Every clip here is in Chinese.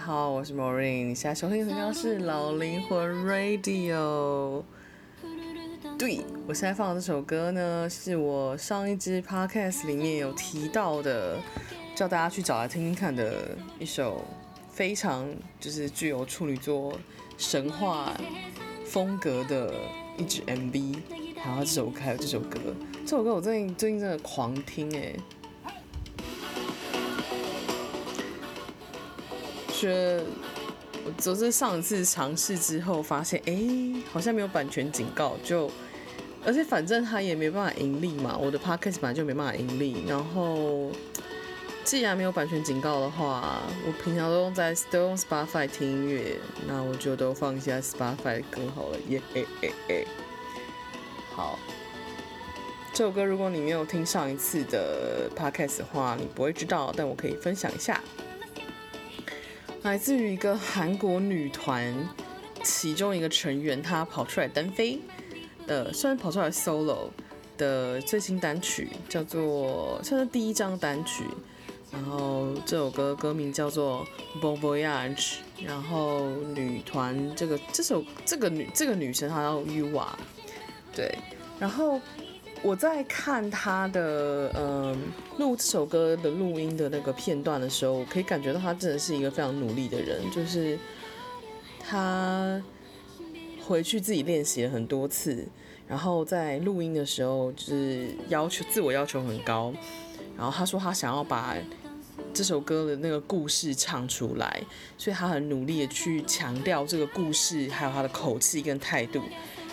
好，我是 Maureen，你现在收听的是是老灵魂 Radio。对，我现在放的这首歌呢，是我上一支 Podcast 里面有提到的，叫大家去找来听听看的一首非常就是具有处女座神话风格的一支 MV，然后这首歌还有这首歌，这首歌我最近最近真的狂听哎。觉得我就是上一次尝试之后，发现哎、好像没有版权警告，就而且反正他也没办法盈利嘛，我的 podcast 本来就没办法盈利。然后既然没有版权警告的话，我平常都用在都用 Spotify 听音乐，那我就都放一下 Spotify 的歌好了。耶哎哎哎，好，这首歌如果你没有听上一次的 podcast 的话，你不会知道，但我可以分享一下。来自于一个韩国女团，其中一个成员，她跑出来单飞，呃，虽然跑出来 solo 的最新单曲叫做算是第一张单曲，然后这首歌歌名叫做 Bon Voyage，然后女团这个这首这个女这个女生她叫 Yua，对，然后。我在看他的嗯录这首歌的录音的那个片段的时候，我可以感觉到他真的是一个非常努力的人，就是他回去自己练习了很多次，然后在录音的时候就是要求自我要求很高，然后他说他想要把这首歌的那个故事唱出来，所以他很努力的去强调这个故事，还有他的口气跟态度。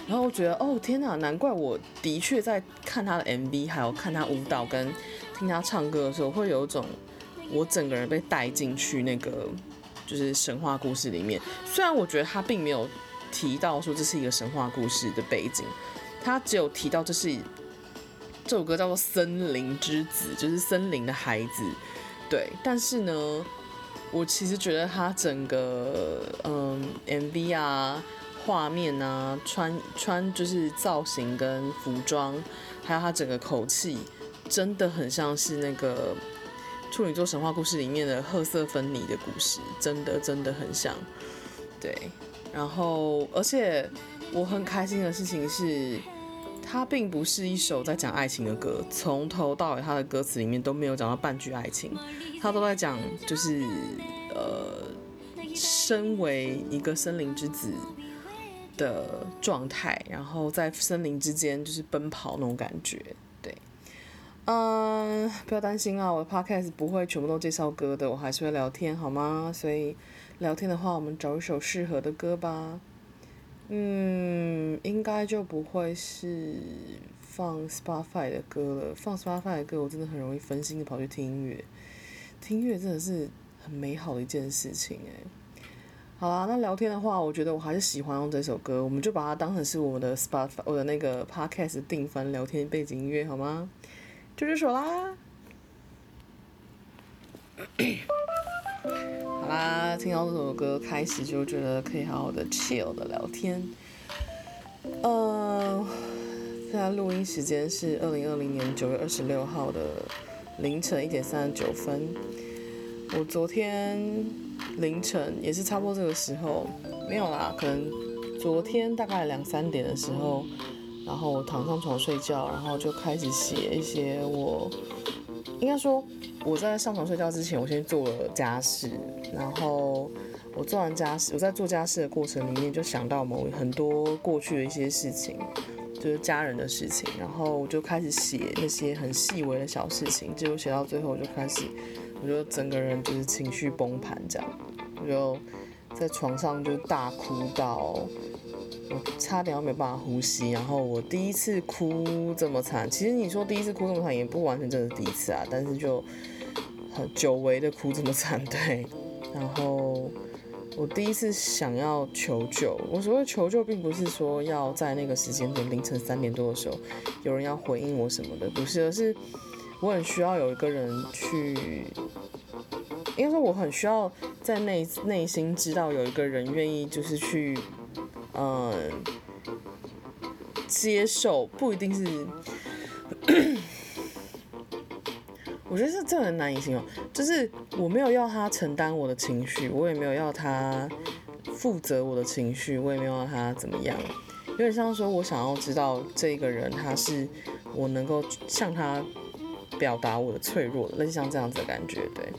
然后我觉得，哦天哪，难怪我的确在看他的 MV，还有看他舞蹈跟听他唱歌的时候，会有一种我整个人被带进去那个就是神话故事里面。虽然我觉得他并没有提到说这是一个神话故事的背景，他只有提到这是这首歌叫做《森林之子》，就是森林的孩子。对，但是呢，我其实觉得他整个嗯 MV 啊。画面啊，穿穿就是造型跟服装，还有他整个口气，真的很像是那个处女座神话故事里面的褐色芬妮的故事，真的真的很像。对，然后而且我很开心的事情是，它并不是一首在讲爱情的歌，从头到尾他的歌词里面都没有讲到半句爱情，他都在讲就是呃，身为一个森林之子。的状态，然后在森林之间就是奔跑那种感觉，对，嗯，不要担心啊，我的 podcast 不会全部都介绍歌的，我还是会聊天，好吗？所以聊天的话，我们找一首适合的歌吧。嗯，应该就不会是放 Spotify 的歌了，放 Spotify 的歌，我真的很容易分心的跑去听音乐，听音乐真的是很美好的一件事情，哎。好啦，那聊天的话，我觉得我还是喜欢用这首歌，我们就把它当成是我们的 Spotify 我的那个 Podcast 定番聊天背景音乐，好吗？就这首啦。好啦，听到这首歌开始就觉得可以好好的 chill 的聊天。呃，现在录音时间是二零二零年九月二十六号的凌晨一点三十九分。我昨天。凌晨也是差不多这个时候，没有啦，可能昨天大概两三点的时候，然后我躺上床睡觉，然后就开始写一些我，应该说我在上床睡觉之前，我先做了家事，然后我做完家事，我在做家事的过程里面就想到某很多过去的一些事情，就是家人的事情，然后我就开始写那些很细微的小事情，结果写到最后我就开始。我就整个人就是情绪崩盘这样，我就在床上就大哭到我差点要没办法呼吸。然后我第一次哭这么惨，其实你说第一次哭这么惨也不完全真的第一次啊，但是就很久违的哭这么惨，对。然后我第一次想要求救，我所谓求救并不是说要在那个时间点凌晨三点多的时候有人要回应我什么的，不是，而是。我很需要有一个人去，应该说我很需要在内内心知道有一个人愿意就是去，嗯，接受，不一定是，我觉得是这很难以形容，就是我没有要他承担我的情绪，我也没有要他负责我的情绪，我也没有要他怎么样，有点像说我想要知道这个人他是我能够向他表达我的脆弱，类似像这样子的感觉，对。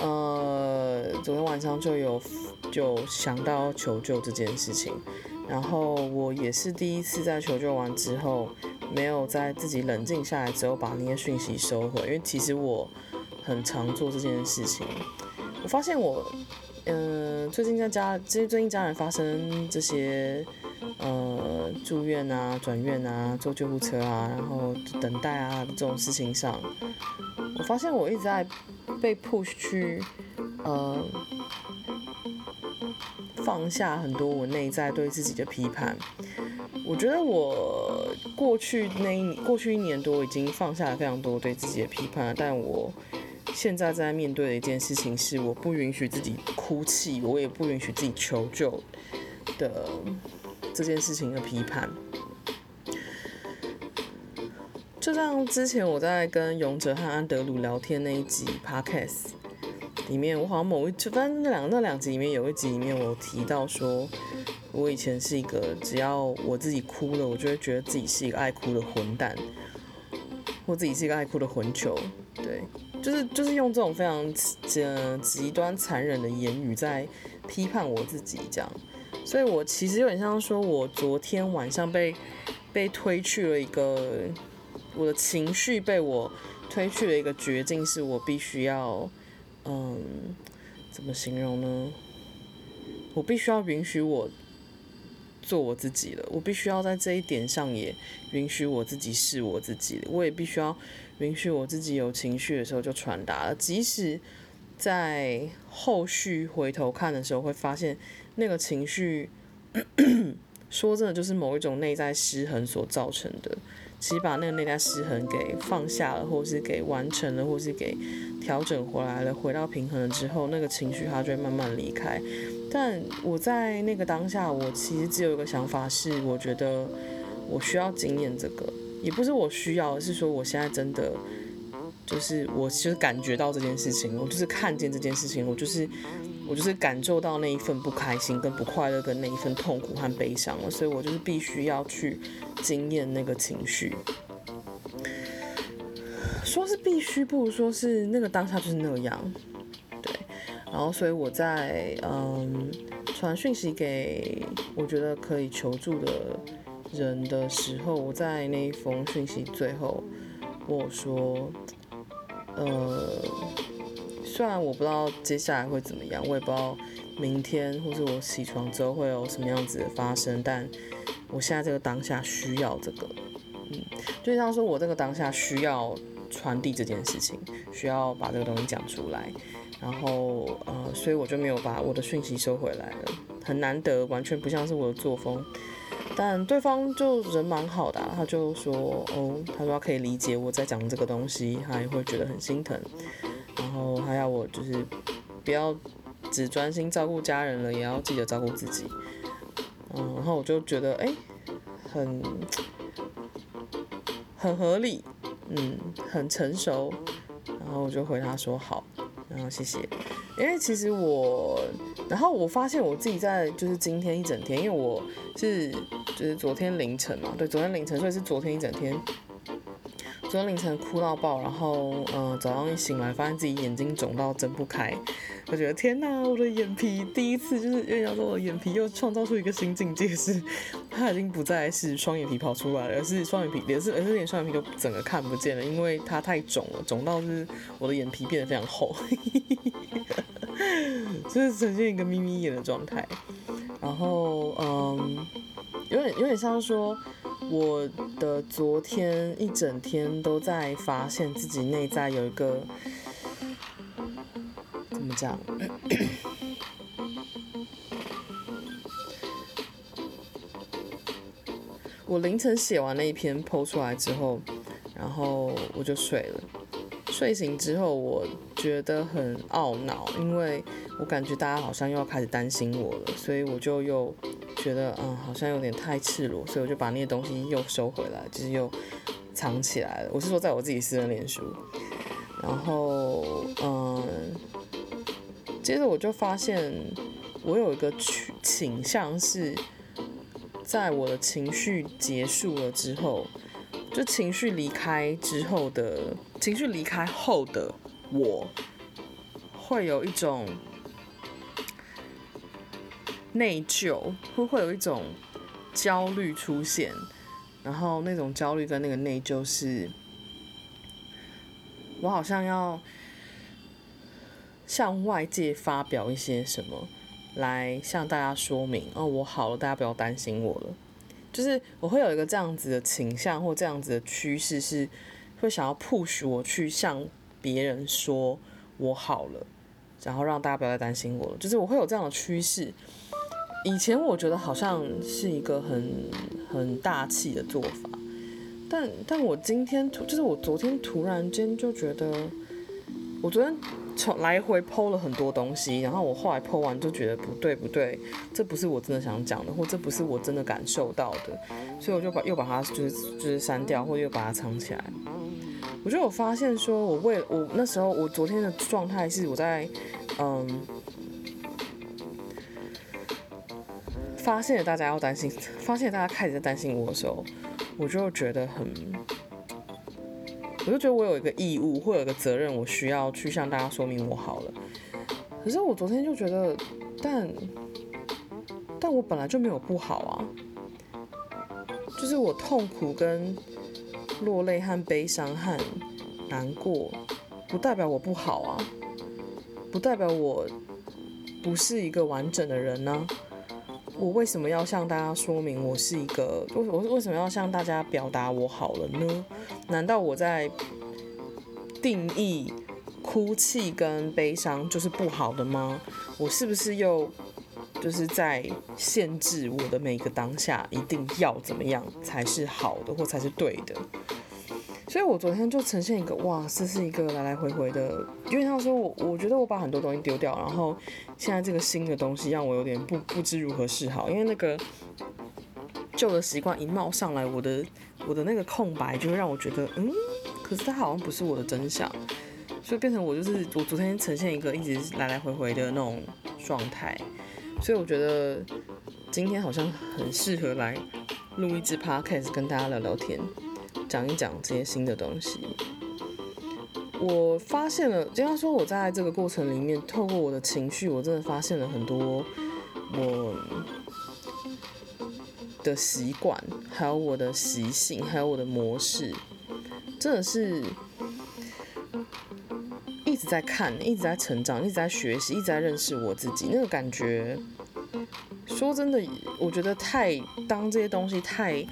呃，昨天晚上就有就想到求救这件事情，然后我也是第一次在求救完之后，没有在自己冷静下来之后把那些讯息收回，因为其实我很常做这件事情。我发现我，嗯、最近在家，其实最近家人发生这些，呃，住院啊、转院啊、坐救护车啊，然后等待啊这种事情上，我发现我一直在。被 push 去，呃，放下很多我内在对自己的批判。我觉得我过去那一过去一年多已经放下了非常多对自己的批判，但我现在在面对的一件事情是，我不允许自己哭泣，我也不允许自己求救的这件事情的批判。就像之前我在跟勇者和安德鲁聊天那一集 podcast 里面，我好像某一就反正那两那两集里面有一集里面，我提到说，我以前是一个只要我自己哭了，我就会觉得自己是一个爱哭的混蛋，或自己是一个爱哭的混球，对，就是就是用这种非常呃极端残忍的言语在批判我自己这样，所以我其实有点像说，我昨天晚上被被推去了一个。我的情绪被我推去了一个绝境，是我必须要，嗯，怎么形容呢？我必须要允许我做我自己了，我必须要在这一点上也允许我自己是我自己，我也必须要允许我自己有情绪的时候就传达了，即使在后续回头看的时候会发现那个情绪，说真的就是某一种内在失衡所造成的。其实把那个内在失衡给放下了，或是给完成了，或是给调整回来了，回到平衡了之后，那个情绪它就会慢慢离开。但我在那个当下，我其实只有一个想法是，我觉得我需要经验这个，也不是我需要，而是说我现在真的就是我就是感觉到这件事情，我就是看见这件事情，我就是。我就是感受到那一份不开心、跟不快乐、跟那一份痛苦和悲伤了，所以我就是必须要去经验那个情绪。说是必须，不如说是那个当下就是那样。对，然后所以我在嗯传讯息给我觉得可以求助的人的时候，我在那一封讯息最后我说，呃。虽然我不知道接下来会怎么样，我也不知道明天或是我起床之后会有什么样子的发生，但我现在这个当下需要这个，嗯，就像说我这个当下需要传递这件事情，需要把这个东西讲出来，然后呃，所以我就没有把我的讯息收回来了，很难得，完全不像是我的作风，但对方就人蛮好的，他就说哦，他说他可以理解我在讲这个东西，他也会觉得很心疼。然后还要我就是不要只专心照顾家人了，也要记得照顾自己。嗯，然后我就觉得哎，很很合理，嗯，很成熟。然后我就回他说好，然后谢谢。因为其实我，然后我发现我自己在就是今天一整天，因为我是就是昨天凌晨嘛，对，昨天凌晨，所以是昨天一整天。昨天凌晨哭到爆，然后嗯、早上一醒来，发现自己眼睛肿到睁不开，我觉得天哪，我的眼皮第一次就是，因为要说我的眼皮又创造出一个新境界，是它已经不再是双眼皮跑出来了，而是双眼皮，也是而是连双眼皮都整个看不见了，因为它太肿了，肿到是我的眼皮变得非常厚，就是呈现一个眯眯眼的状态，然后嗯，有点有点像说。我的昨天一整天都在发现自己内在有一个怎么讲？我凌晨写完那一篇 po 出来之后，然后我就睡了。睡醒之后，我觉得很懊恼，因为我感觉大家好像又要开始担心我了，所以我就又。觉得嗯，好像有点太赤裸，所以我就把那些东西又收回来，就是又藏起来了。我是说，在我自己私人脸书，然后嗯，接着我就发现我有一个倾倾向是，在我的情绪结束了之后，就情绪离开之后的情绪离开后的我，会有一种。内疚会会有一种焦虑出现，然后那种焦虑跟那个内疚是，我好像要向外界发表一些什么，来向大家说明哦，我好了，大家不要担心我了。就是我会有一个这样子的倾向或这样子的趋势，是会想要 push 我去向别人说我好了，然后让大家不要再担心我了。就是我会有这样的趋势。以前我觉得好像是一个很很大气的做法，但但我今天突就是我昨天突然间就觉得，我昨天从来回剖了很多东西，然后我后来剖完就觉得不对不对，这不是我真的想讲的，或这不是我真的感受到的，所以我就把又把它就是就是删掉，或又把它藏起来。我就有发现说，我为我那时候我昨天的状态是我在嗯。发现大家要担心，发现大家开始在担心我的时候，我就觉得很，我就觉得我有一个义务，或有一个责任，我需要去向大家说明我好了。可是我昨天就觉得，但，但我本来就没有不好啊，就是我痛苦跟落泪和悲伤和难过，不代表我不好啊，不代表我不是一个完整的人呢、我为什么要向大家说明我是一个？我我为什么要向大家表达我好了呢？难道我在定义哭泣跟悲伤就是不好的吗？我是不是又就是在限制我的每个当下一定要怎么样才是好的或才是对的？所以我昨天就呈现一个哇，这是一个来来回回的，因为他说我，我觉得我把很多东西丢掉，然后现在这个新的东西让我有点不不知如何是好，因为那个旧的习惯一冒上来，我的我的那个空白就会让我觉得，嗯，可是它好像不是我的真相，所以变成我就是我昨天呈现一个一直来来回回的那种状态，所以我觉得今天好像很适合来录一支 podcast 跟大家聊聊天。讲一讲这些新的东西，我发现了，就像说我在这个过程里面，透过我的情绪，我真的发现了很多我的习惯，还有我的习性，还有我的模式，真的是一直在看，一直在成长，一直在学习，一直在认识我自己。那个感觉，说真的，我觉得太当这些东西太。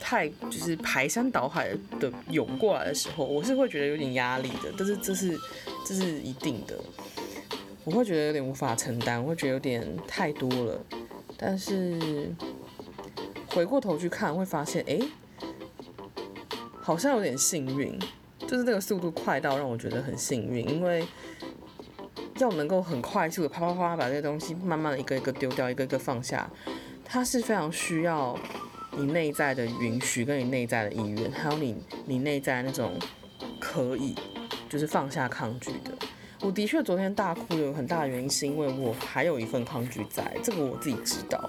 太就是排山倒海的涌过来的时候，我是会觉得有点压力的。但是这是这是一定的，我会觉得有点无法承担，会觉得有点太多了。但是回过头去看，会发现哎、好像有点幸运，就是这个速度快到让我觉得很幸运，因为要能够很快速的啪啪啪把这些东西慢慢的一个一个丢掉，一个一个放下，它是非常需要。你内在的允许，跟你内在的意愿，还有你你内在那种可以，就是放下抗拒的。我的确昨天大哭有很大的原因，是因为我还有一份抗拒在，这个我自己知道。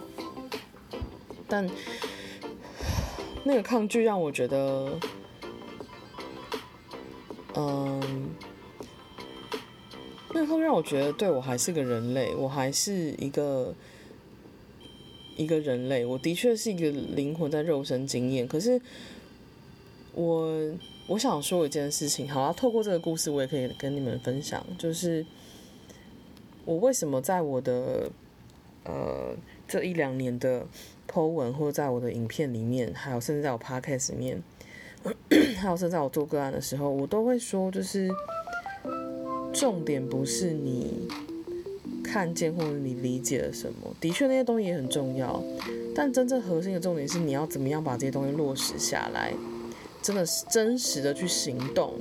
但那个抗拒让我觉得，嗯，那个抗拒让我觉得，对，我还是个人类，我还是一个。一个人类，我的确是一个灵魂在肉身经验。可是我我想说一件事情，好啊，透过这个故事，我也可以跟你们分享，就是我为什么在我的呃这一两年的 po 文，或者在我的影片里面，还有甚至在我 podcast 里面，还有甚至在我做个案的时候，我都会说，就是重点不是你。看见或者你理解了什么，的确那些东西也很重要，但真正核心的重点是你要怎么样把这些东西落实下来，真的是真实的去行动，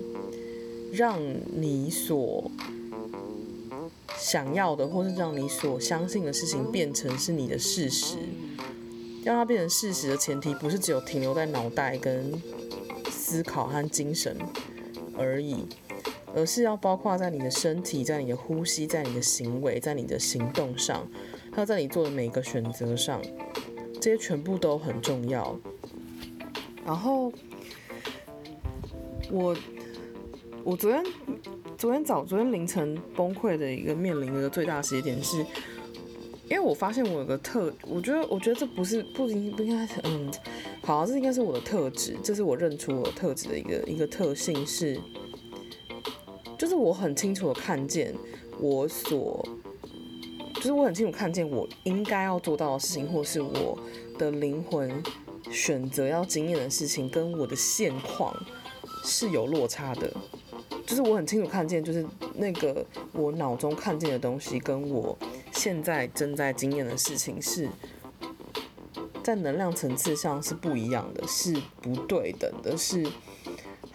让你所想要的，或是让你所相信的事情变成是你的事实。让它变成事实的前提，不是只有停留在脑袋跟思考和精神而已。而是要包括在你的身体、在你的呼吸、在你的行为、在你的行动上，还有在你做的每一个选择上，这些全部都很重要。然后我我昨天昨天早昨天凌晨崩溃的一个面临的最大的时间点是，因为我发现我有个特，我觉得我觉得这不是不应不应该嗯，好，这应该是我的特质，这是我认出我的特质的一个一个特性是。就是我很清楚的看见我所，就是我很清楚看见我应该要做到的事情，或是我的灵魂选择要经验的事情，跟我的现况是有落差的。就是我很清楚看见，就是那个我脑中看见的东西，跟我现在正在经验的事情是在能量层次上是不一样的，是不对等的，是。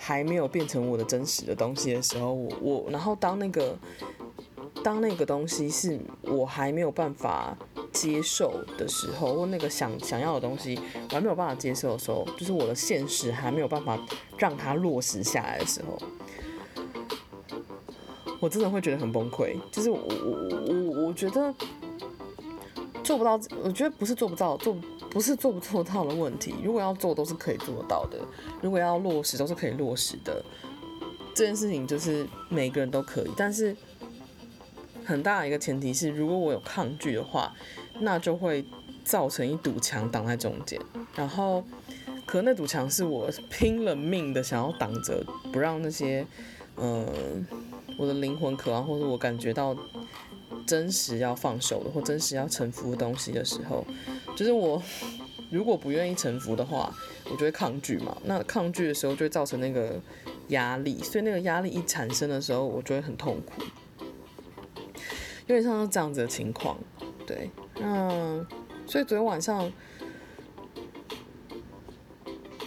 还没有变成我的真实的东西的时候，我我然后当那个当那个东西是我还没有办法接受的时候，或那个想想要的东西我还没有办法接受的时候，就是我的现实还没有办法让它落实下来的时候，我真的会觉得很崩溃。就是我我我我觉得做不到，我觉得不是做不到，做。不是做不做到的问题，如果要做都是可以做到的，如果要落实都是可以落实的。这件事情就是每个人都可以，但是很大一个前提是，如果我有抗拒的话，那就会造成一堵墙挡在中间。然后，可那堵墙是我拼了命的想要挡着，不让那些，呃，我的灵魂渴望或者我感觉到真实要放手的或真实要臣服的东西的时候。就是我如果不愿意臣服的话，我就会抗拒嘛。那抗拒的时候就会造成那个压力，所以那个压力一产生的时候，我就会很痛苦。有点像是这样子的情况，对。那所以昨天晚上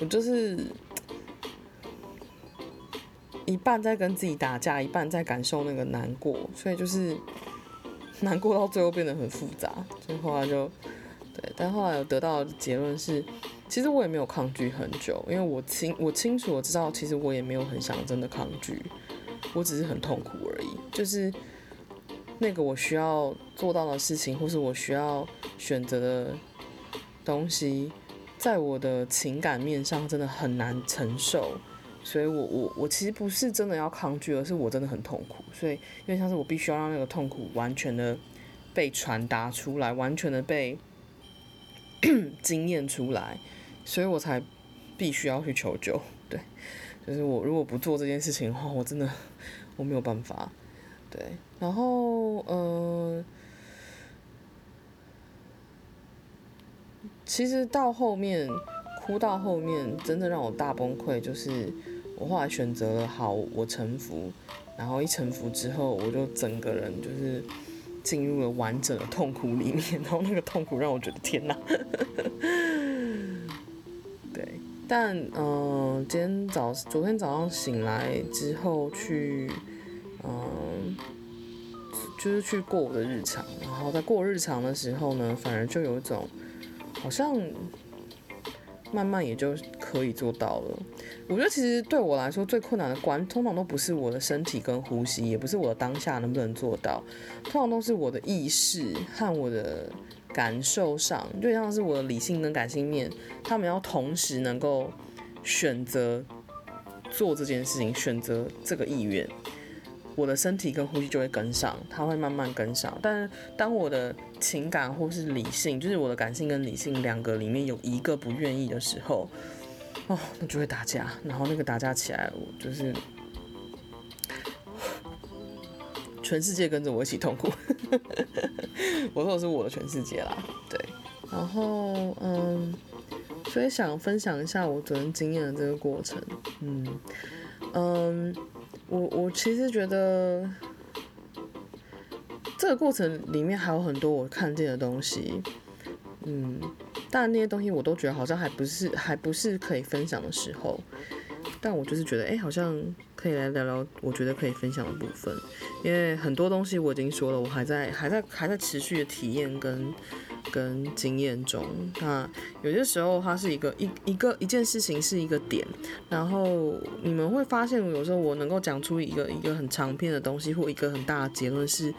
我就是一半在跟自己打架，一半在感受那个难过，所以就是难过到最后变得很复杂，所以后来就。对，但后来有得到的结论是，其实我也没有抗拒很久，因为我清我清楚我知道，其实我也没有很想真的抗拒，我只是很痛苦而已。就是那个我需要做到的事情，或是我需要选择的东西，在我的情感面上真的很难承受，所以我我我其实不是真的要抗拒，而是我真的很痛苦，所以因为像是我必须要让那个痛苦完全的被传达出来，完全的被。经验出来，所以我才必须要去求救。对，就是我如果不做这件事情的话，我真的我没有办法。对，然后嗯、呃，其实到后面哭到后面，真的让我大崩溃，就是我后来选择了好，我臣服，然后一臣服之后，我就整个人就是。进入了完整的痛苦里面，然后那个痛苦让我觉得天哪！对，但嗯、今天早昨天早上醒来之后去，嗯、就是去过我的日常，然后在过日常的时候呢，反而就有一种好像。慢慢也就可以做到了。我觉得其实对我来说最困难的关，通常都不是我的身体跟呼吸，也不是我的当下能不能做到，通常都是我的意识和我的感受上，就像是我的理性跟感性面，他们要同时能够选择做这件事情，选择这个意愿。我的身体跟呼吸就会跟上，它会慢慢跟上。但当我的情感或是理性，就是我的感性跟理性两个里面有一个不愿意的时候，哦，那就会打架。然后那个打架起来，我就是 全世界跟着我一起痛苦。我说的是我的全世界啦，对。然后嗯，所以想分享一下我昨天经验的这个过程，嗯嗯。我我其实觉得这个过程里面还有很多我看见的东西，嗯，但那些东西我都觉得好像还不是还不是可以分享的时候，但我就是觉得哎、好像可以来聊聊我觉得可以分享的部分，因为很多东西我已经说了，我还在还在还在持续的体验跟跟经验中。那有些时候它是一个一一个一件事情是一个点，然后你们会发现，有时候我能够讲出一个一个很长篇的东西，或一个很大的结论，是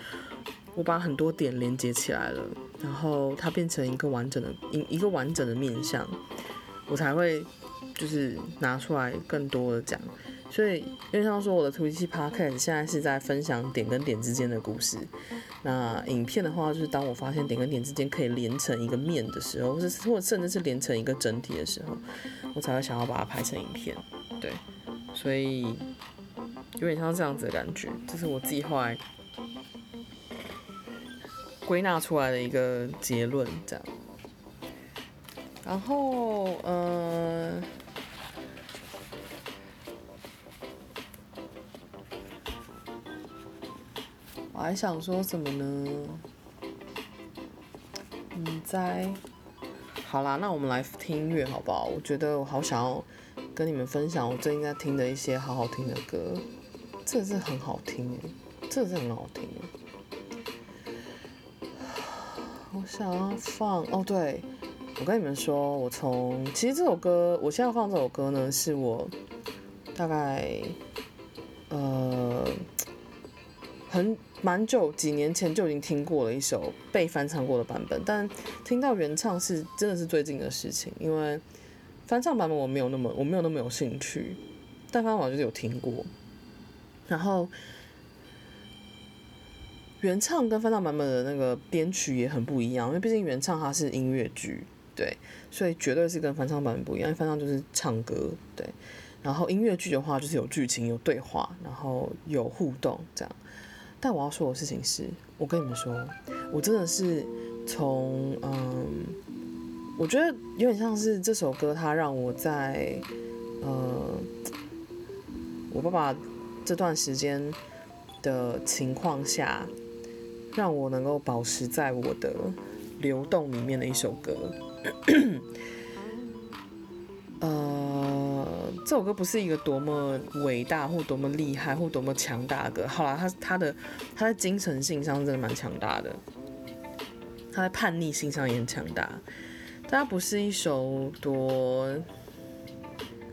我把很多点连接起来了，然后它变成一个完整的一一个完整的面相，我才会就是拿出来更多的讲。所以，因为像说我的 Twitch Podcast 现在是在分享点跟点之间的故事。那影片的话，就是当我发现点跟点之间可以连成一个面的时候，或者或者甚至是连成一个整体的时候，我才会想要把它拍成影片。对，所以有点像这样子的感觉，这是我自己后来归纳出来的一个结论，这样。然后，呃。我还想说什么呢？嗯，在好啦，那我们来听音乐好不好？我觉得我好想要跟你们分享我最近在听的一些好好听的歌，这是很好听诶，这是很好听诶。我想要放哦，对，我跟你们说，我从其实这首歌，我现在放这首歌呢，是我大概呃很。蛮久，几年前就已经听过了一首被翻唱过的版本，但听到原唱是真的是最近的事情，因为翻唱版本我没有那么我没有那么有兴趣，但翻唱我就是有听过，然后原唱跟翻唱版本的那个编曲也很不一样，因为毕竟原唱它是音乐剧，对，所以绝对是跟翻唱版本不一样，因为翻唱就是唱歌，对，然后音乐剧的话就是有剧情、有对话，然后有互动这样。但我要说的事情是，我跟你们说，我真的是从嗯，我觉得有点像是这首歌，它让我在呃，我爸爸这段时间的情况下，让我能够保持在我的流动里面的一首歌。呃，这首歌不是一个多么伟大或多么厉害或多么强大的歌。好啦，它它的它在精神性上真的蛮强大的，它在叛逆性上也很强大。但它不是一首多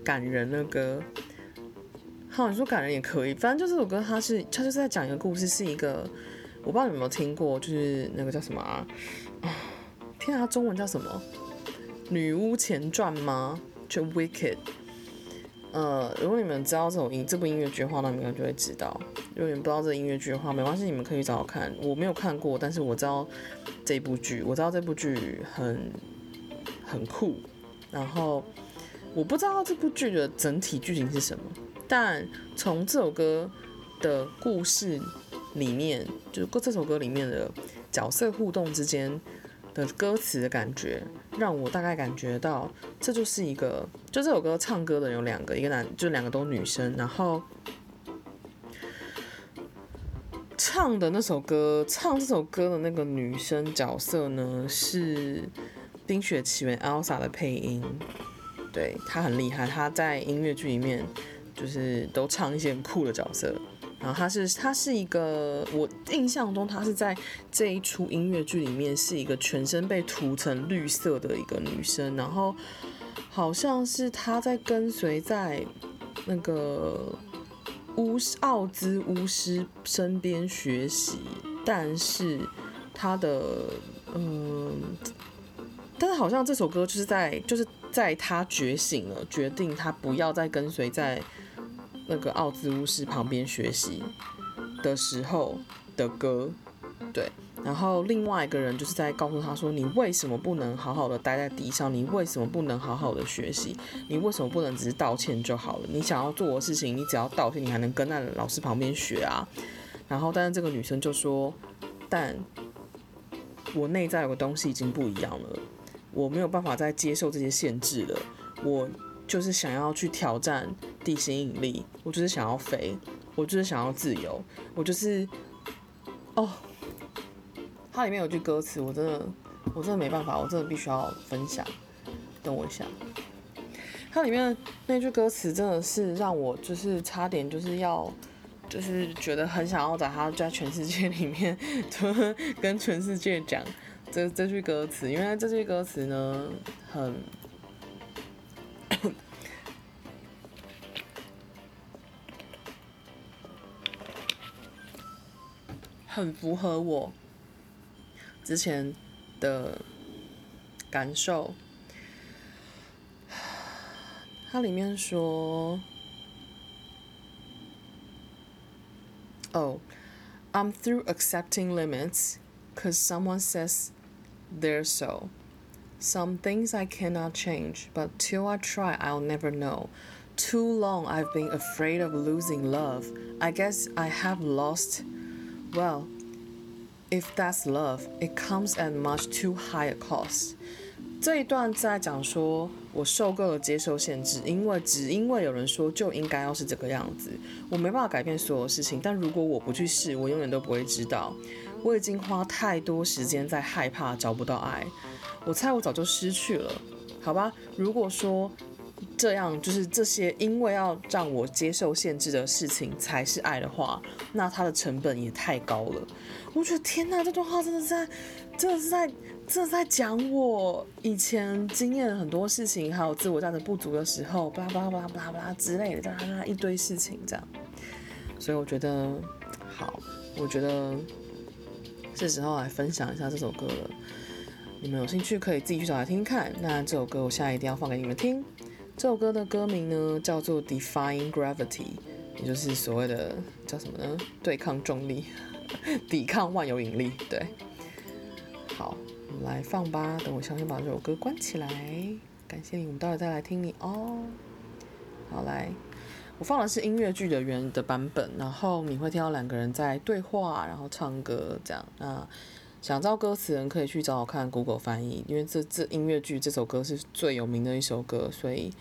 感人的歌。好，你说感人也可以，反正就这首歌，它是它就是在讲一个故事，是一个我不知道你们有没有听过，就是那个叫什么啊？天啊，中文叫什么？女巫前传吗？就 Wicked，呃，如果你们知道这种音这部音乐剧的话，那你们就会知道。如果你们不知道这音乐剧的话，没关系，你们可以找我看。我没有看过，但是我知道这部剧，我知道这部剧很很酷。然后我不知道这部剧的整体剧情是什么，但从这首歌的故事里面，就是这首歌里面的角色互动之间的歌词的感觉。让我大概感觉到，这就是一个，就这首歌唱歌的有两个，一个男，就两个都女生，然后唱的那首歌，唱这首歌的那个女生角色呢，是《冰雪奇缘》Elsa 的配音，对，她很厉害，她在音乐剧里面就是都唱一些很酷的角色。然后她是她是一个，我印象中她是在这一出音乐剧里面是一个全身被涂成绿色的一个女生，然后好像是她在跟随在那个巫奥兹巫师身边学习，但是她的嗯，但是好像这首歌就是在就是在她觉醒了，决定她不要再跟随在。那个奥兹巫师旁边学习的时候的歌，对，然后另外一个人就是在告诉他说：“你为什么不能好好的待在地上？你为什么不能好好的学习？你为什么不能只是道歉就好了？你想要做的事情，你只要道歉，你还能跟在老师旁边学啊。”然后，但是这个女生就说：“但我内在有个东西已经不一样了，我没有办法再接受这些限制了。我就是想要去挑战。”地心引力，我就是想要飞，我就是想要自由，我就是哦。它里面有句歌词，我真的，我真的没办法，我真的必须要分享。等我一下，它里面那句歌词真的是让我就是差点就是要，就是觉得很想要在它在全世界里面，跟全世界讲这这句歌词，因为这句歌词呢很。很符合我之前的感受。它里面说：“Oh, I'm through accepting limits, cause someone says they're so. Some things I cannot change, but till I try, I'll never know. Too long I've been afraid of losing love. I guess I have lost.” Well, if that's love, it comes at much too high a cost. 这一段在讲说，我受够了接受限制，因为只因为有人说就应该要是这个样子，我没办法改变所有事情。但如果我不去试，我永远都不会知道。我已经花太多时间在害怕找不到爱，我猜我早就失去了，好吧？如果说。这样就是这些，因为要让我接受限制的事情才是爱的话，那它的成本也太高了。我觉得天哪，这段话真的是在，真的是在，真的是在讲我以前经验很多事情，还有自我价值不足的时候，巴拉巴拉巴拉巴拉巴拉之类的，巴拉巴拉一堆事情这样。所以我觉得好，我觉得是时候来分享一下这首歌了。你们有兴趣可以自己去找来听听看。那这首歌我现在一定要放给你们听。这首歌的歌名呢，叫做《Defying Gravity》，也就是所谓的叫什么呢？对抗重力，抵抗万有引力。对，好，我们来放吧。等我先先把这首歌关起来。感谢你，我们待会再来听你哦。好，来，我放的是音乐剧的原的版本，然后你会听到两个人在对话，然后唱歌这样。那想知道歌词的人可以去找我看 Google 翻译，因为这这音乐剧这首歌是最有名的一首歌，所以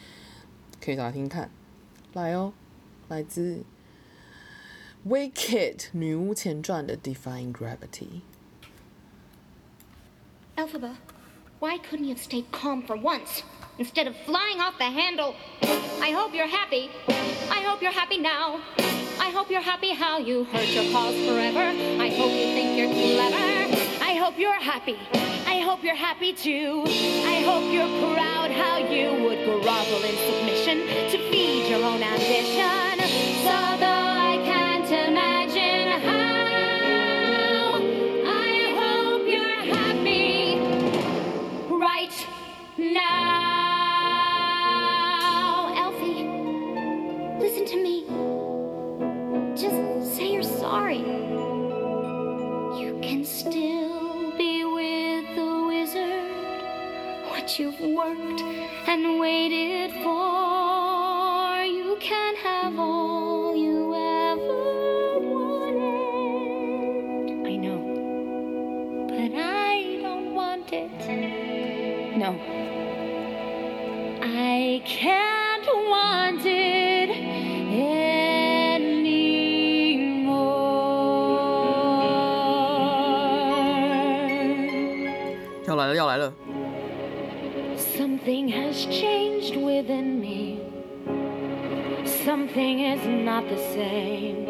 可以找来听看。来哦，来自《Wicked》女巫前传的《Defying Gravity》。Elphaba, why couldn't you have stayed calm for once instead of flying off the handle? I hope you're happy. I hope you're happy now. I hope you're happy how you hurt your cause forever. I hope you think you're clever. I hope you're happy. I hope you're happy too. I hope you're proud how you would grovel in submission to 来了。Something has changed within me. Something is not the same.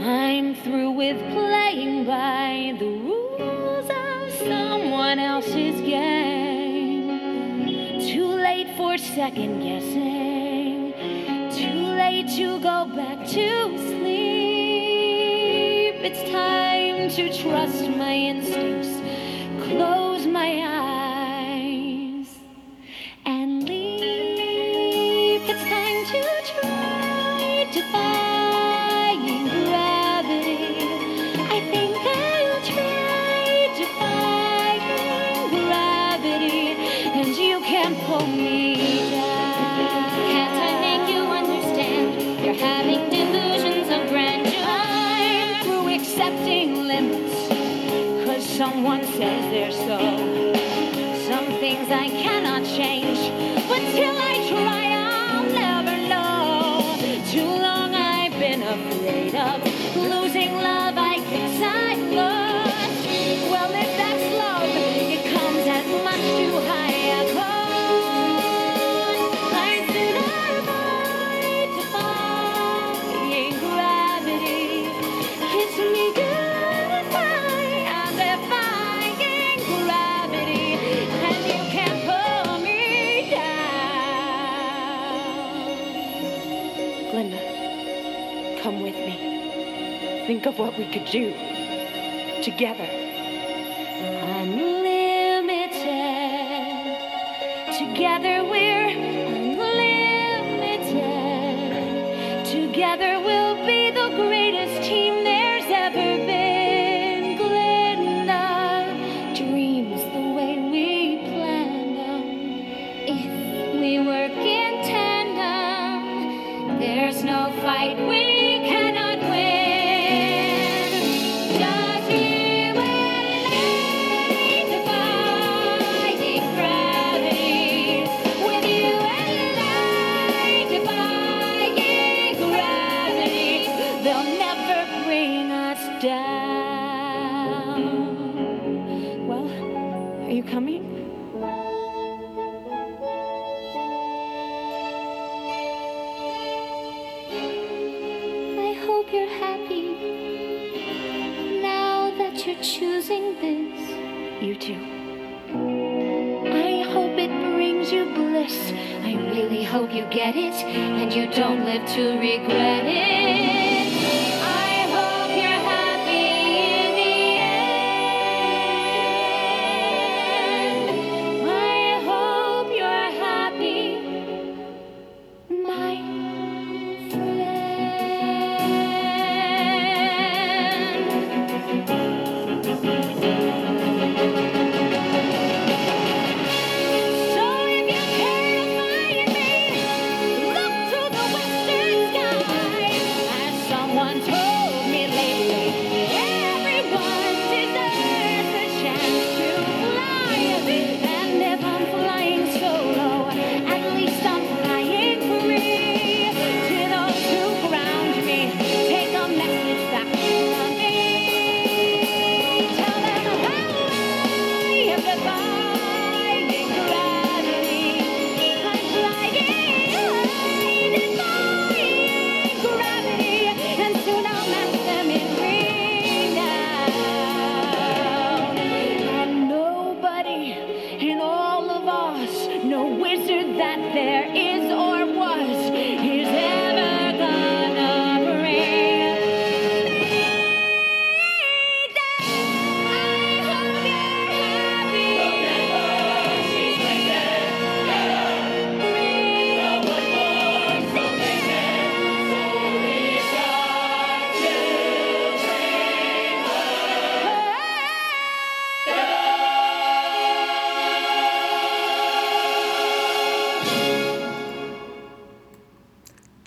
I'm through with playing by the rules of someone else's game. Too late for second guessing. Too late to go back to sleep. It's time to trust my instincts. Close my eyes and leave. It's time to try defying gravity. I think I'll try defying gravity, and you can't pull me down. Can't I make you understand? You're having delusions of grandeur I'm through accepting someone says they're so Things I cannot change, but till I try, what we could do together.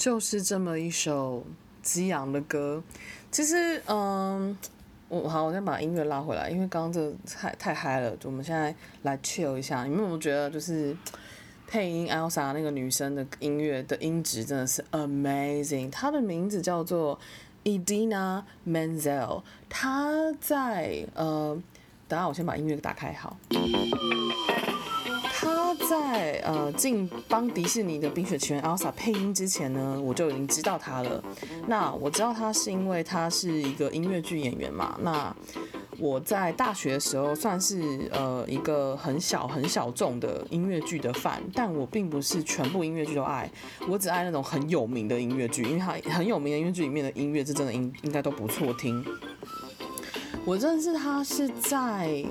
就是这么一首激昂的歌。其实，嗯，我好，我先把音乐拉回来，因为刚刚这太太嗨了。我们现在来 chill 一下。你们有没有觉得，就是配音 Elsa 那个女生的音乐的音质真的是 amazing？她的名字叫做 Edina Menzel，她在呃，等下我先把音乐打开好。在呃进帮迪士尼的《冰雪奇缘》Elsa 配音之前呢，我就已经知道他了。那我知道他是因为他是一个音乐剧演员嘛。那我在大学的时候算是呃一个很小很小众的音乐剧的范但我并不是全部音乐剧都爱，我只爱那种很有名的音乐剧，因为它很有名的音乐剧里面的音乐是真的应应该都不错听。我认识他是在。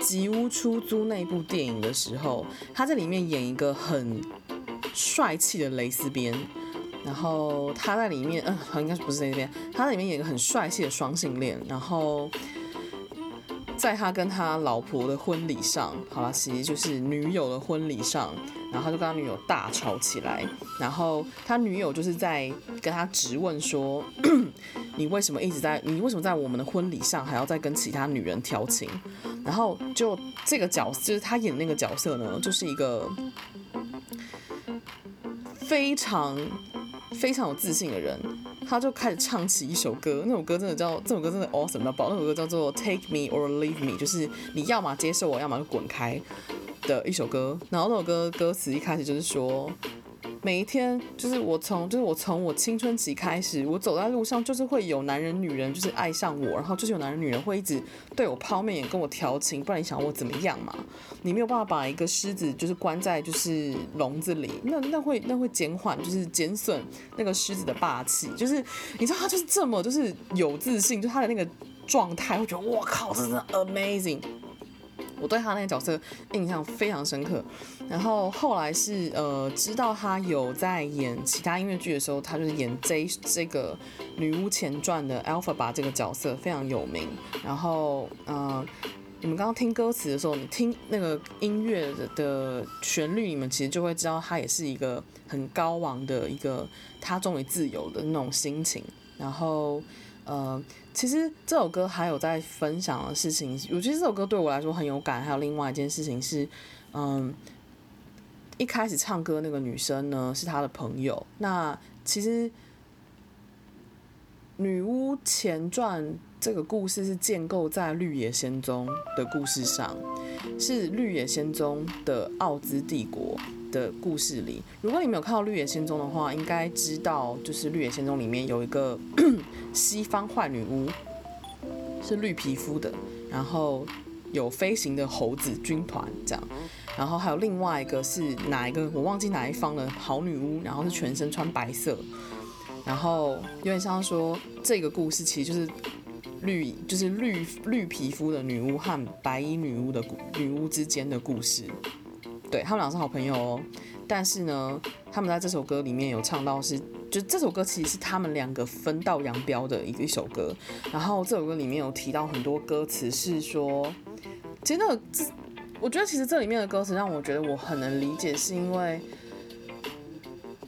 吉屋出租那部电影的时候，他在里面演一个很帅气的蕾丝边，然后他在里面，嗯、呃，应该是不是那边，他在里面演一个很帅气的双性恋，然后在他跟他老婆的婚礼上，好了，其实就是女友的婚礼上，然后他就跟他女友大吵起来，然后他女友就是在跟他质问说，你为什么一直在，你为什么在我们的婚礼上还要再跟其他女人调情？然后就这个角，就是他演的那个角色呢，就是一个非常非常有自信的人。他就开始唱起一首歌，那首歌真的叫，这首歌真的 awesome 到爆。那首歌叫做 Take Me or Leave Me，就是你要么接受我，要么就滚开的一首歌。然后那首歌歌词一开始就是说每一天，就是我从就是我从我青春期开始，我走在路上就是会有男人女人就是爱上我，然后就是有男人女人会一直对我抛媚眼跟我调情，不然你想我怎么样嘛？你没有办法把一个狮子就是关在就是笼子里，那那会那会减缓就是减损那个狮子的霸气，就是你知道他就是这么就是有自信，就他的那个状态会觉得我靠，这真的 amazing。我对他那个角色印象非常深刻，然后后来是呃知道他有在演其他音乐剧的时候，他就是演这这个《女巫前传》的 Elphaba 这个角色非常有名。然后呃，你们刚刚听歌词的时候，你听那个音乐的旋律，你们其实就会知道他也是一个很高昂的一个他终于自由的那种心情。然后呃。其实这首歌还有在分享的事情，我觉得这首歌对我来说很有感。还有另外一件事情是，嗯，一开始唱歌那个女生呢是他的朋友。那其实《女巫前传》这个故事是建构在绿野仙踪的故事上，是绿野仙踪的奥兹帝国的故事里，如果你没有看到《绿野仙踪》的话，应该知道，就是《绿野仙踪》里面有一个 西方坏女巫，是绿皮肤的，然后有飞行的猴子军团这样，然后还有另外一个是哪一个我忘记哪一方的好女巫，然后是全身穿白色，然后有点像说这个故事其实就是绿就是绿绿皮肤的女巫和白衣女巫的女巫之间的故事。对，他们俩是好朋友哦，但是呢，他们在这首歌里面有唱到是，就这首歌其实是他们两个分道扬镳的一个一首歌。然后这首歌里面有提到很多歌词是说，其实那个这，我觉得其实这里面的歌词让我觉得我很能理解，是因为，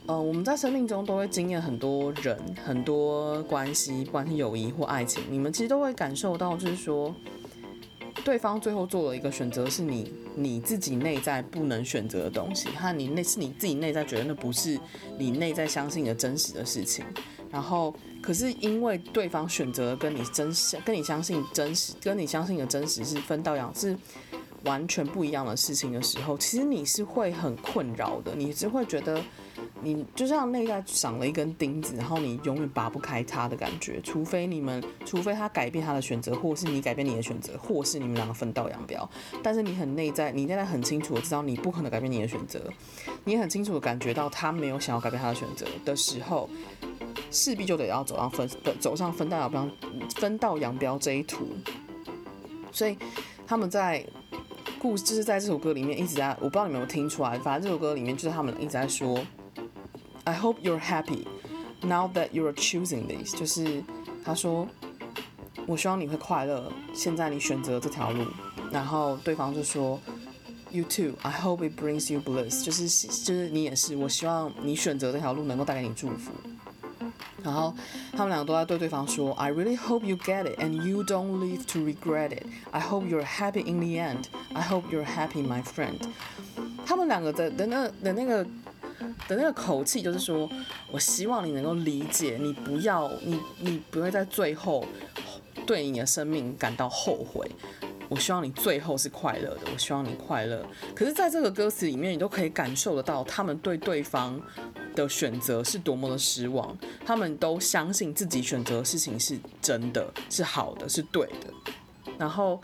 呃，我们在生命中都会经验很多人、很多关系，不管是友谊或爱情，你们其实都会感受到，就是说。对方最后做了一个选择，是你你自己内在不能选择的东西，和你内是你自己内在觉得那不是你内在相信的真实的事情。然后，可是因为对方选择跟你真实、跟你相信真实、跟你相信的真实是分道扬是完全不一样的事情的时候，其实你是会很困扰的，你是会觉得。你就像内在长了一根钉子，然后你永远拔不开它的感觉，除非你们，除非他改变他的选择，或是你改变你的选择，或是你们两个分道扬镳。但是你很内在，你内在很清楚的知道你不可能改变你的选择，你很清楚的感觉到他没有想要改变他的选择的时候，势必就得要走上分，走上分道扬镳，分道扬镳这一途。所以他们在故事，就是在这首歌里面一直在，我不知道你们有没有听出来，反正这首歌里面就是他们一直在说。I hope you're happy now that you're choosing this。就是他说，我希望你会快乐。现在你选择这条路，然后对方就说，You too. I hope it brings you bliss。就是就是你也是，我希望你选择这条路能够带给你祝福。然后他们两个都在对对方说，I really hope you get it and you don't live to regret it. I hope you're happy in the end. I hope you're happy, my friend。他们两个的的那的那个。 的那个口气就是说，我希望你能够理解，你不要，你你不会在最后对你的生命感到后悔。我希望你最后是快乐的，我希望你快乐。可是，在这个歌词里面，你都可以感受得到，他们对对方的选择是多么的失望。他们都相信自己选择的事情是真的，是好的，是对的。然后，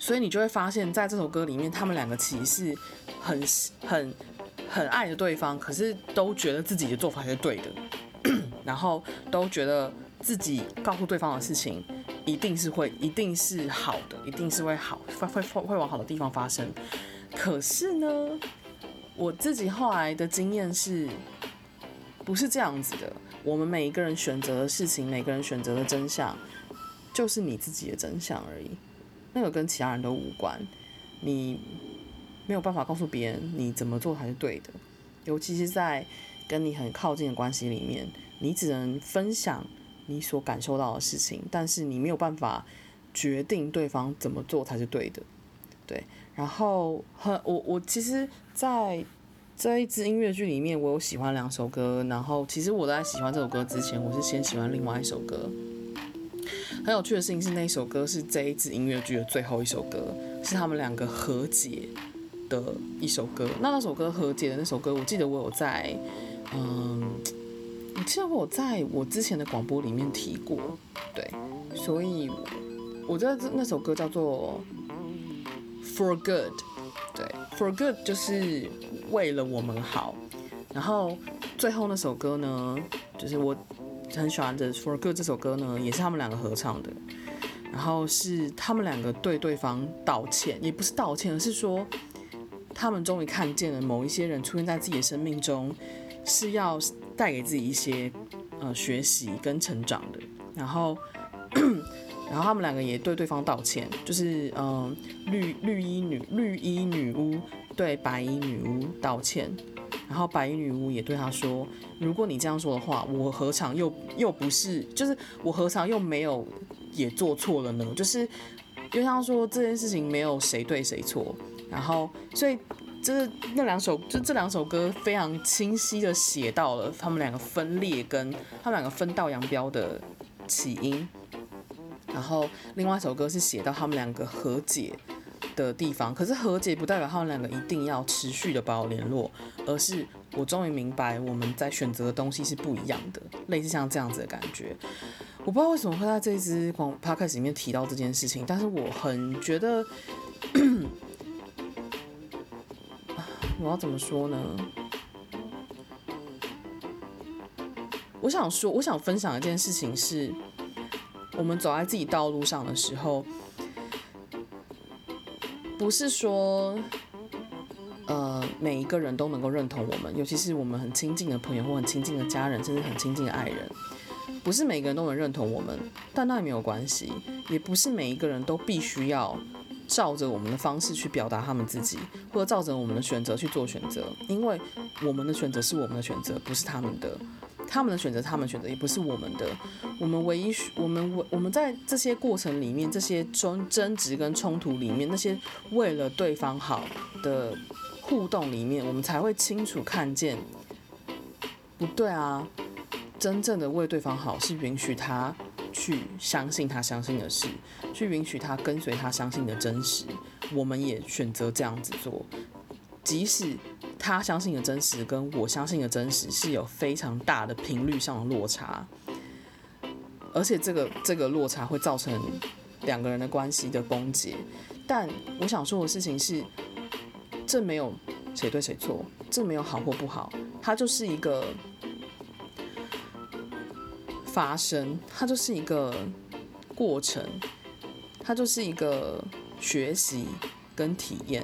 所以你就会发现，在这首歌里面，他们两个其实是很很。很爱着对方，可是都觉得自己的做法是对的，然后都觉得自己告诉对方的事情一定是会，一定是好的，一定是会好，会会会往好的地方发生。可是呢，我自己后来的经验是，不是这样子的。我们每一个人选择的事情，每个人选择的真相，就是你自己的真相而已，那个跟其他人都无关。你。没有办法告诉别人你怎么做才是对的，尤其是在跟你很靠近的关系里面，你只能分享你所感受到的事情，但是你没有办法决定对方怎么做才是对的。对，然后很我我其实在这一支音乐剧里面，我有喜欢两首歌，然后其实我在喜欢这首歌之前，我是先喜欢另外一首歌。很有趣的事情是，那首歌是这一支音乐剧的最后一首歌，是他们两个和解的一首歌。那那首歌和解的那首歌，我记得我有在，嗯，我记得我在我之前的广播里面提过，对，所以我觉得那首歌叫做 For Good，对，For Good 就是为了我们好。然后最后那首歌呢，就是我很喜欢的 For Good 这首歌呢，也是他们两个合唱的。然后是他们两个对对方道歉，也不是道歉，而是说他们终于看见了某一些人出现在自己的生命中，是要带给自己一些呃学习跟成长的。然后，然后他们两个也对对方道歉，就是嗯、绿绿衣女绿衣女巫对白衣女巫道歉，然后白衣女巫也对他说，如果你这样说的话，我何尝又又不是，就是我何尝又没有。也做错了呢，就是就像说这件事情没有谁对谁错，然后所以就是那两首就这两首歌非常清晰的写到了他们两个分裂跟他们两个分道扬镳的起因，然后另外一首歌是写到他们两个和解的地方，可是和解不代表他们两个一定要持续的保持联络，而是我终于明白我们在选择的东西是不一样的，类似像这样子的感觉。我不知道为什么会在这支广 podcast 里面提到这件事情，但是我很觉得，我要怎么说呢？我想说，我想分享一件事情是，我们走在自己道路上的时候，不是说，呃，每一个人都能够认同我们，尤其是我们很亲近的朋友或很亲近的家人，甚至很亲近的爱人。不是每个人都能认同我们，但那也没有关系。也不是每一个人都必须要照着我们的方式去表达他们自己，或者照着我们的选择去做选择。因为我们的选择是我们的选择，不是他们的；他们的选择，他们选择，也不是我们的。我们唯一，我们我们在这些过程里面，这些争争执跟冲突里面，那些为了对方好的互动里面，我们才会清楚看见，不对啊。真正的为对方好，是允许他去相信他相信的事，去允许他跟随他相信的真实。我们也选择这样子做，即使他相信的真实跟我相信的真实是有非常大的频率上的落差，而且这个这个落差会造成两个人的关系的崩解。但我想说的事情是，这没有谁对谁错，这没有好或不好，它就是一个。发生，它就是一个过程，它就是一个学习跟体验。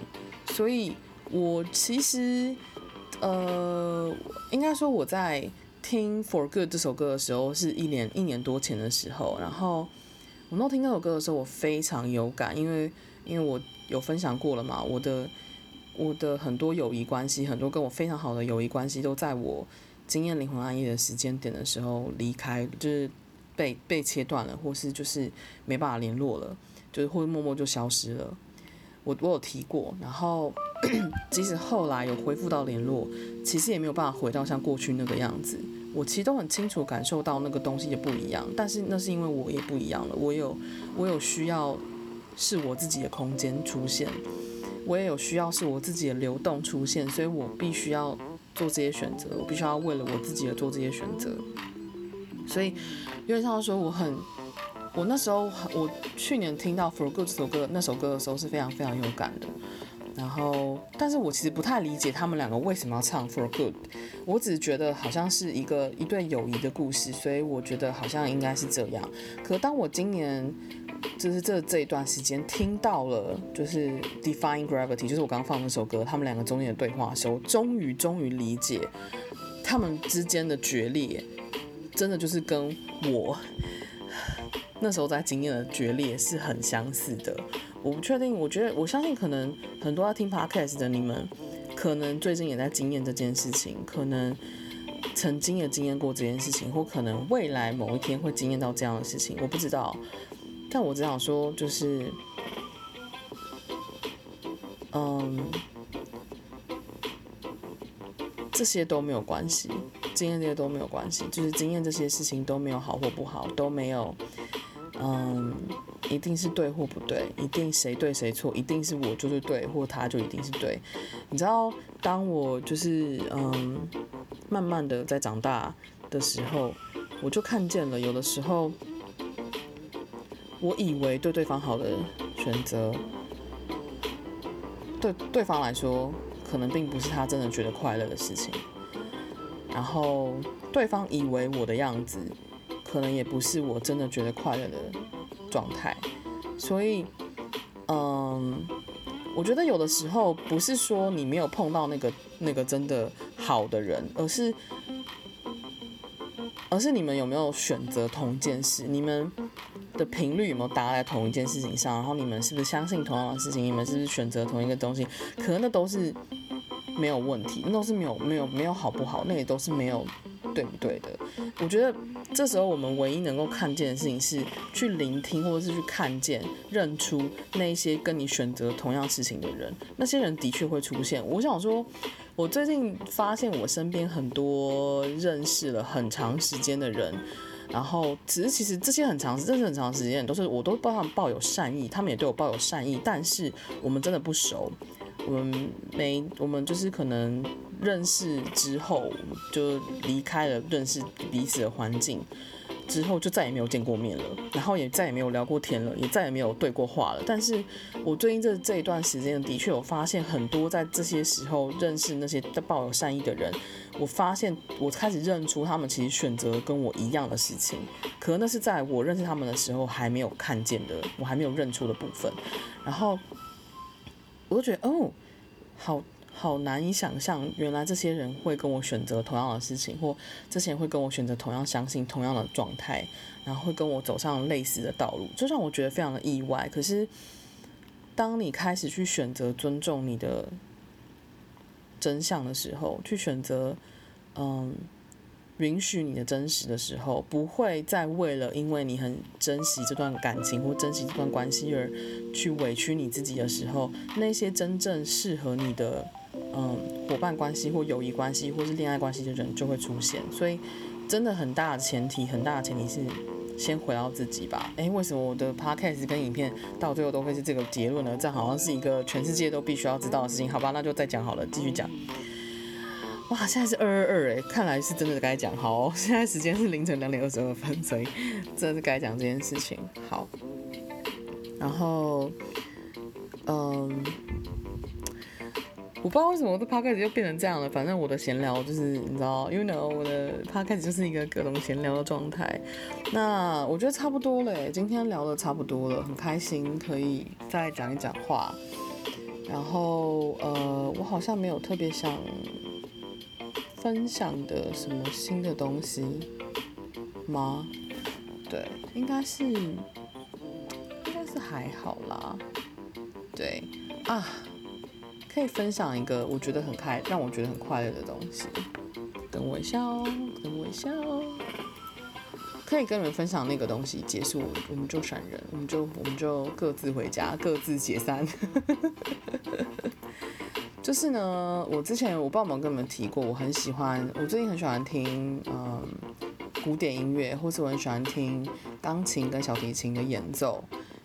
所以，我其实，呃，应该说我在听《For Good》这首歌的时候，是一年一年多前的时候。然后，我那听那首歌的时候，我非常有感，因为因为我有分享过了嘛，我的我的很多友谊关系，很多跟我非常好的友谊关系，都在我。经验灵魂暗夜的时间点的时候离开，就是被被切断了，或是就是没办法联络了，就是或者默默就消失了。我我有提过，然后 即使后来有恢复到联络，其实也没有办法回到像过去那个样子。我其实都很清楚感受到那个东西就不一样，但是那是因为我也不一样了，我有我有需要是我自己的空间出现，我也有需要是我自己的流动出现，所以我必须要。做这些选择，我必须要为了我自己而做这些选择。所以，因为像说，我很，我那时候，我去年听到《For Good》这首歌，那首歌的时候是非常非常有感的。然后，但是我其实不太理解他们两个为什么要唱《For Good》，我只是觉得好像是一个一对友谊的故事，所以我觉得好像应该是这样。可当我今年。就是这这一段时间听到了，就是《Define Gravity》，就是我刚刚放那首歌，他们两个中间的对话的时候，终于终于理解他们之间的决裂，真的就是跟我那时候在经验的决裂是很相似的。我不确定，我觉得我相信，可能很多要听 Podcast 的你们，可能最近也在经验这件事情，可能曾经也经验过这件事情，或可能未来某一天会经验到这样的事情，我不知道。但我只想说，就是，嗯，这些都没有关系，经验这些都没有关系，就是经验这些事情都没有好或不好，都没有，嗯，一定是对或不对，一定谁对谁错，一定是我就是对，或他就一定是对。你知道，当我就是嗯，慢慢的在长大的时候，我就看见了，有的时候，我以为对对方好的选择，对对方来说，可能并不是他真的觉得快乐的事情。然后，对方以为我的样子，可能也不是我真的觉得快乐的状态。所以，嗯，我觉得有的时候不是说你没有碰到那个那个真的好的人，而是，而是你们有没有选择同件事，你们的频率有没有搭在同一件事情上，然后你们是不是相信同样的事情，你们是不是选择同一个东西，可能那都是。没有问题，那都是没有没有没有好不好，那也都是没有对不对的。我觉得这时候我们唯一能够看见的事情是去聆听，或者是去看见、认出那些跟你选择同样事情的人。那些人的确会出现。我想说，我最近发现我身边很多认识了很长时间的人，然后只是其实这些很长、这是很长时间都是我都抱他们抱有善意，他们也对我抱有善意，但是我们真的不熟。我们没，我们就是可能认识之后就离开了认识彼此的环境，之后就再也没有见过面了，然后也再也没有聊过天了，也再也没有对过话了。但是我最近这这一段时间的确有发现很多在这些时候认识那些抱有善意的人，我发现我开始认出他们其实选择跟我一样的事情，可能那是在我认识他们的时候还没有看见的，我还没有认出的部分，然后。我就觉得哦，好好难以想象，原来这些人会跟我选择同样的事情，或这些人会跟我选择同样相信同样的状态，然后会跟我走上类似的道路，就让我觉得非常的意外。可是，当你开始去选择尊重你的真相的时候，去选择嗯。允许你的真实的时候，不会再为了因为你很珍惜这段感情或珍惜这段关系而去委屈你自己的时候，那些真正适合你的嗯伙伴关系或友谊关系或是恋爱关系的人就会出现。所以，真的很大的前提，很大的前提是先回到自己吧。诶，为什么我的 podcast 跟影片到最后都会是这个结论呢？这好像是一个全世界都必须要知道的事情。好吧，那就再讲好了，继续讲。哇，现在是二二二哎，看来是真的该讲。好哦，现在时间是凌晨两点二十二分，所以真的是该讲这件事情。好，然后，嗯，我不知道为什么我的 p o d c a s 就变成这样了。反正我的闲聊就是你知道，you know，我的 p o d c a s 就是一个各种闲聊的状态。那我觉得差不多了，今天聊的差不多了，很开心可以再讲一讲话。然后，呃，我好像没有特别想。分享的什么新的东西吗？对，应该是，应该是还好啦。对啊，可以分享一个我觉得很开，让我觉得很快乐的东西。等我一下哦，等我一下哦。可以跟你们分享那个东西，结束我们就闪人，我们就我们就各自回家，各自解散。就是呢，我之前我不知道有没有跟你们提过，我很喜欢，我最近很喜欢听嗯古典音乐，或是我很喜欢听钢琴跟小提琴的演奏。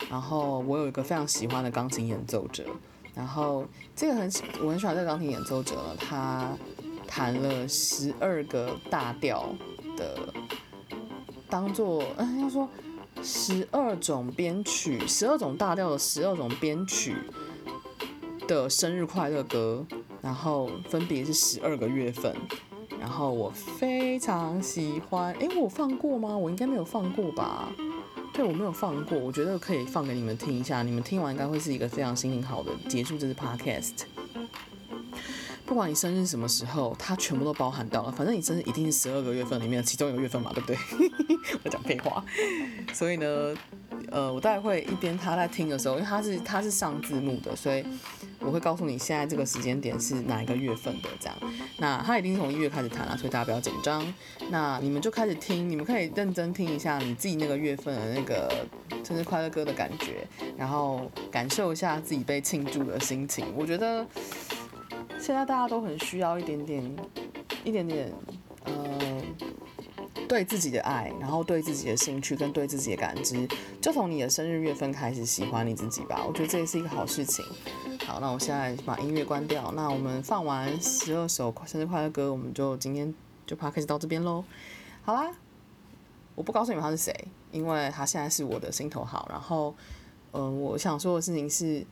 然后我有一个非常喜欢的钢琴演奏者，然后这个很我很喜欢这个钢琴演奏者，他弹了十二个大调的，当做嗯要说十二种编曲，十二种大调的十二种编曲。的生日快乐歌，然后分别是十二个月份，然后我非常喜欢。诶，我放过吗？我应该没有放过吧？对，我没有放过。我觉得可以放给你们听一下，你们听完应该会是一个非常心情好的结束这次 podcast。不管你生日什么时候，它全部都包含到了。反正你生日一定是十二个月份里面的其中一个月份嘛，对不对？我讲废话。所以呢，呃，我大概会一边他在听的时候，因为他是他是上字幕的，所以。我会告诉你现在这个时间点是哪一个月份的，这样。那他一定从一月开始谈了，所以大家不要紧张。那你们就开始听，你们可以认真听一下你自己那个月份的那个生日快乐歌的感觉，然后感受一下自己被庆祝的心情。我觉得现在大家都很需要一点点，一点点，呃，对自己的爱，然后对自己的兴趣跟对自己的感知，就从你的生日月份开始喜欢你自己吧。我觉得这也是一个好事情。好，那我现在把音乐关掉。那我们放完十二首生日快乐歌，我们就今天就 podcast 到这边喽。好啦，我不告诉你们他是谁，因为他现在是我的心头好。然后，嗯、我想说的事情是，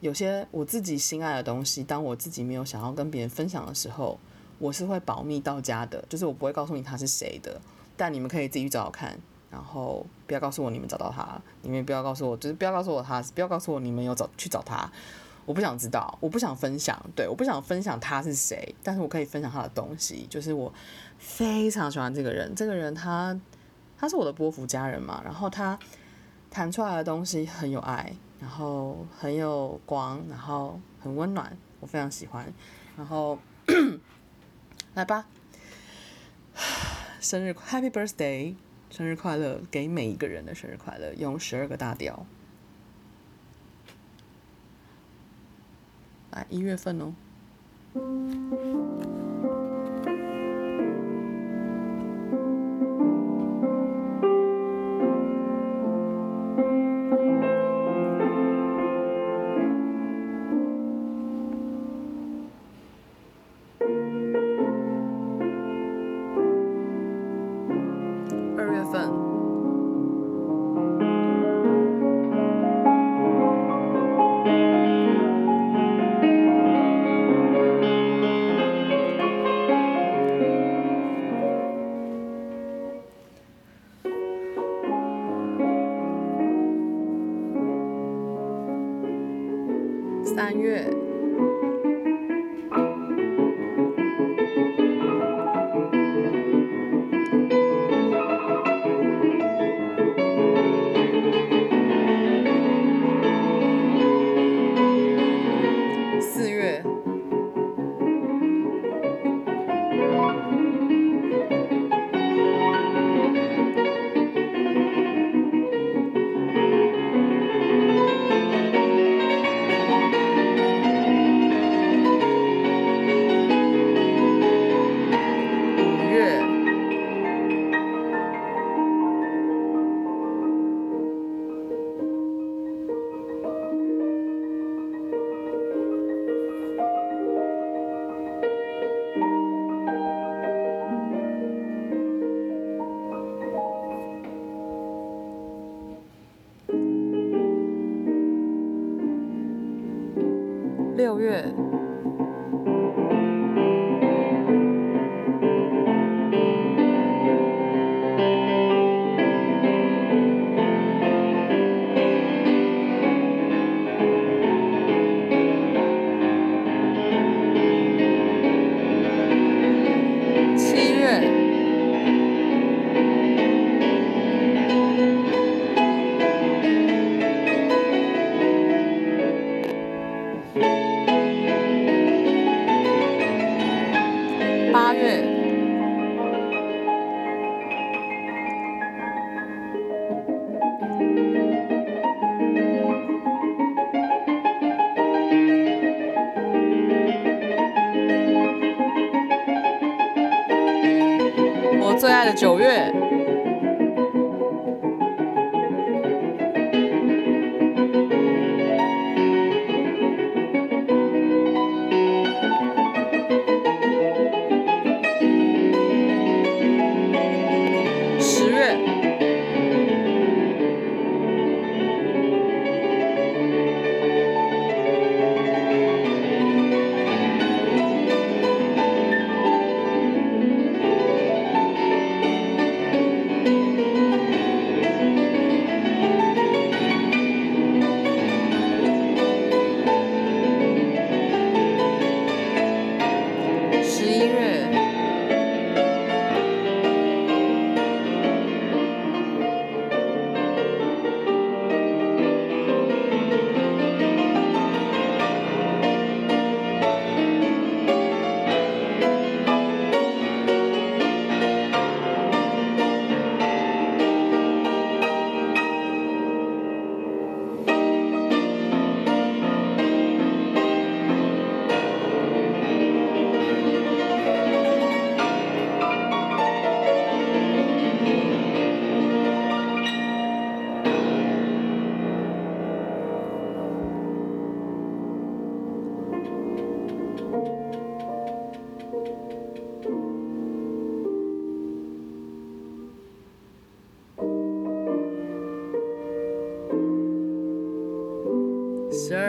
有些我自己心爱的东西，当我自己没有想要跟别人分享的时候，我是会保密到家的，就是我不会告诉你他是谁的。但你们可以自己去找找看，然后不要告诉我你们找到他，你们不要告诉我，就是不要告诉我他，不要告诉我你们有找去找他，我不想知道，我不想分享，对，我不想分享他是谁，但是我可以分享他的东西，就是我非常喜欢这个人，这个人他他是我的波符家人嘛，然后他弹出来的东西很有爱，然后很有光，然后很温暖，我非常喜欢，然后来吧。生日 Happy Birthday，生日快乐！给每一个人的生日快乐，用十二个大调。来，一月份哦。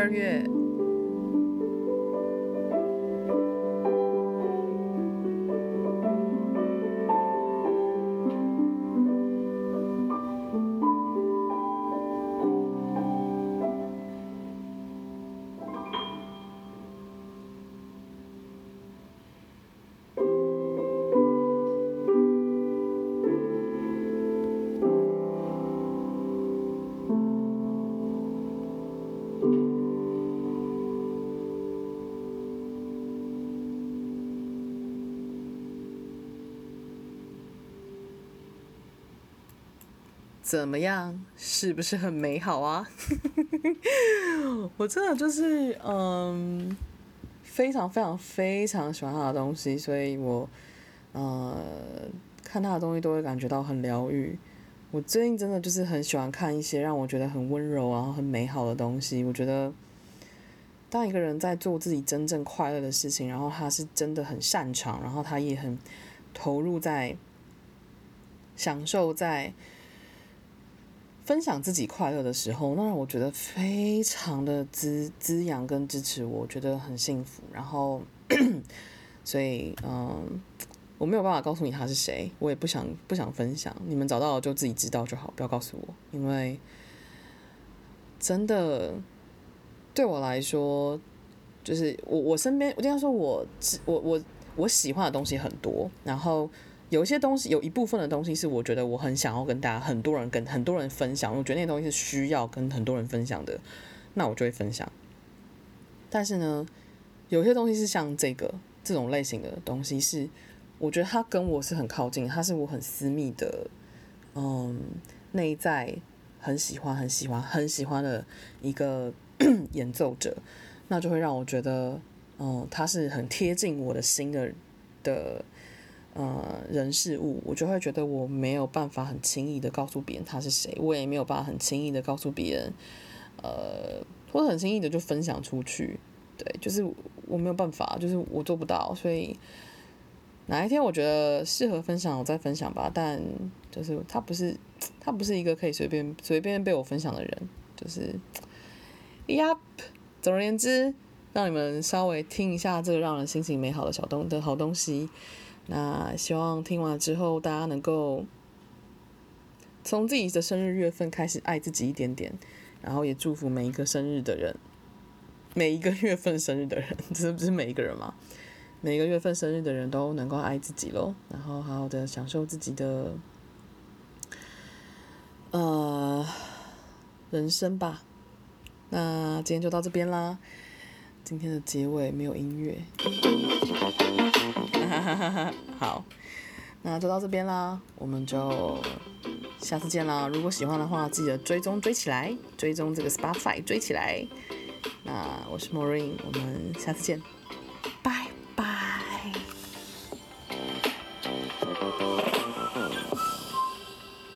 二月。怎么样？是不是很美好啊？我真的就是嗯，非常非常非常喜欢他的东西，所以我呃看他的东西都会感觉到很疗愈。我最近真的就是很喜欢看一些让我觉得很温柔然后很美好的东西。我觉得当一个人在做自己真正快乐的事情，然后他是真的很擅长，然后他也很投入在享受在。分享自己快乐的时候，那让我觉得非常的滋滋养跟支持我，觉得很幸福。然后，所以嗯，我没有办法告诉你他是谁，我也不想不想分享。你们找到了就自己知道就好，不要告诉我，因为真的对我来说，就是我我身边，我经常说我我我我喜欢的东西很多，然后。有些东西，有一部分的东西是我觉得我很想要跟大家、很多人跟很多人分享。我觉得那东西是需要跟很多人分享的，那我就会分享。但是呢，有些东西是像这个这种类型的东西，是我觉得它跟我是很靠近，它是我很私密的，嗯，内在很喜欢、很喜欢、很喜欢的一个 演奏者，那就会让我觉得，嗯，他是很贴近我的心的的。呃，人事物，我就会觉得我没有办法很轻易的告诉别人他是谁，我也没有办法很轻易的告诉别人，呃，或者很轻易的就分享出去，对，就是我没有办法，就是我做不到，所以哪一天我觉得适合分享，我再分享吧。但就是他不是，他不是一个可以随便随便被我分享的人，就是，Yup，总而言之，让你们稍微听一下这个让人心情美好的小东的好东西。那希望听完之后，大家能够从自己的生日月份开始爱自己一点点，然后也祝福每一个生日的人，每一个月份生日的人，这不是每一个人吗？每一个月份生日的人都能够爱自己喽，然后好好的享受自己的呃人生吧。那今天就到这边啦，今天的结尾没有音乐。好，那就到这边啦，我们就下次见啦。如果喜欢的话，记得追踪追起来，追踪这个 Spotify 追起来。那我是 Maureen，我们下次见。拜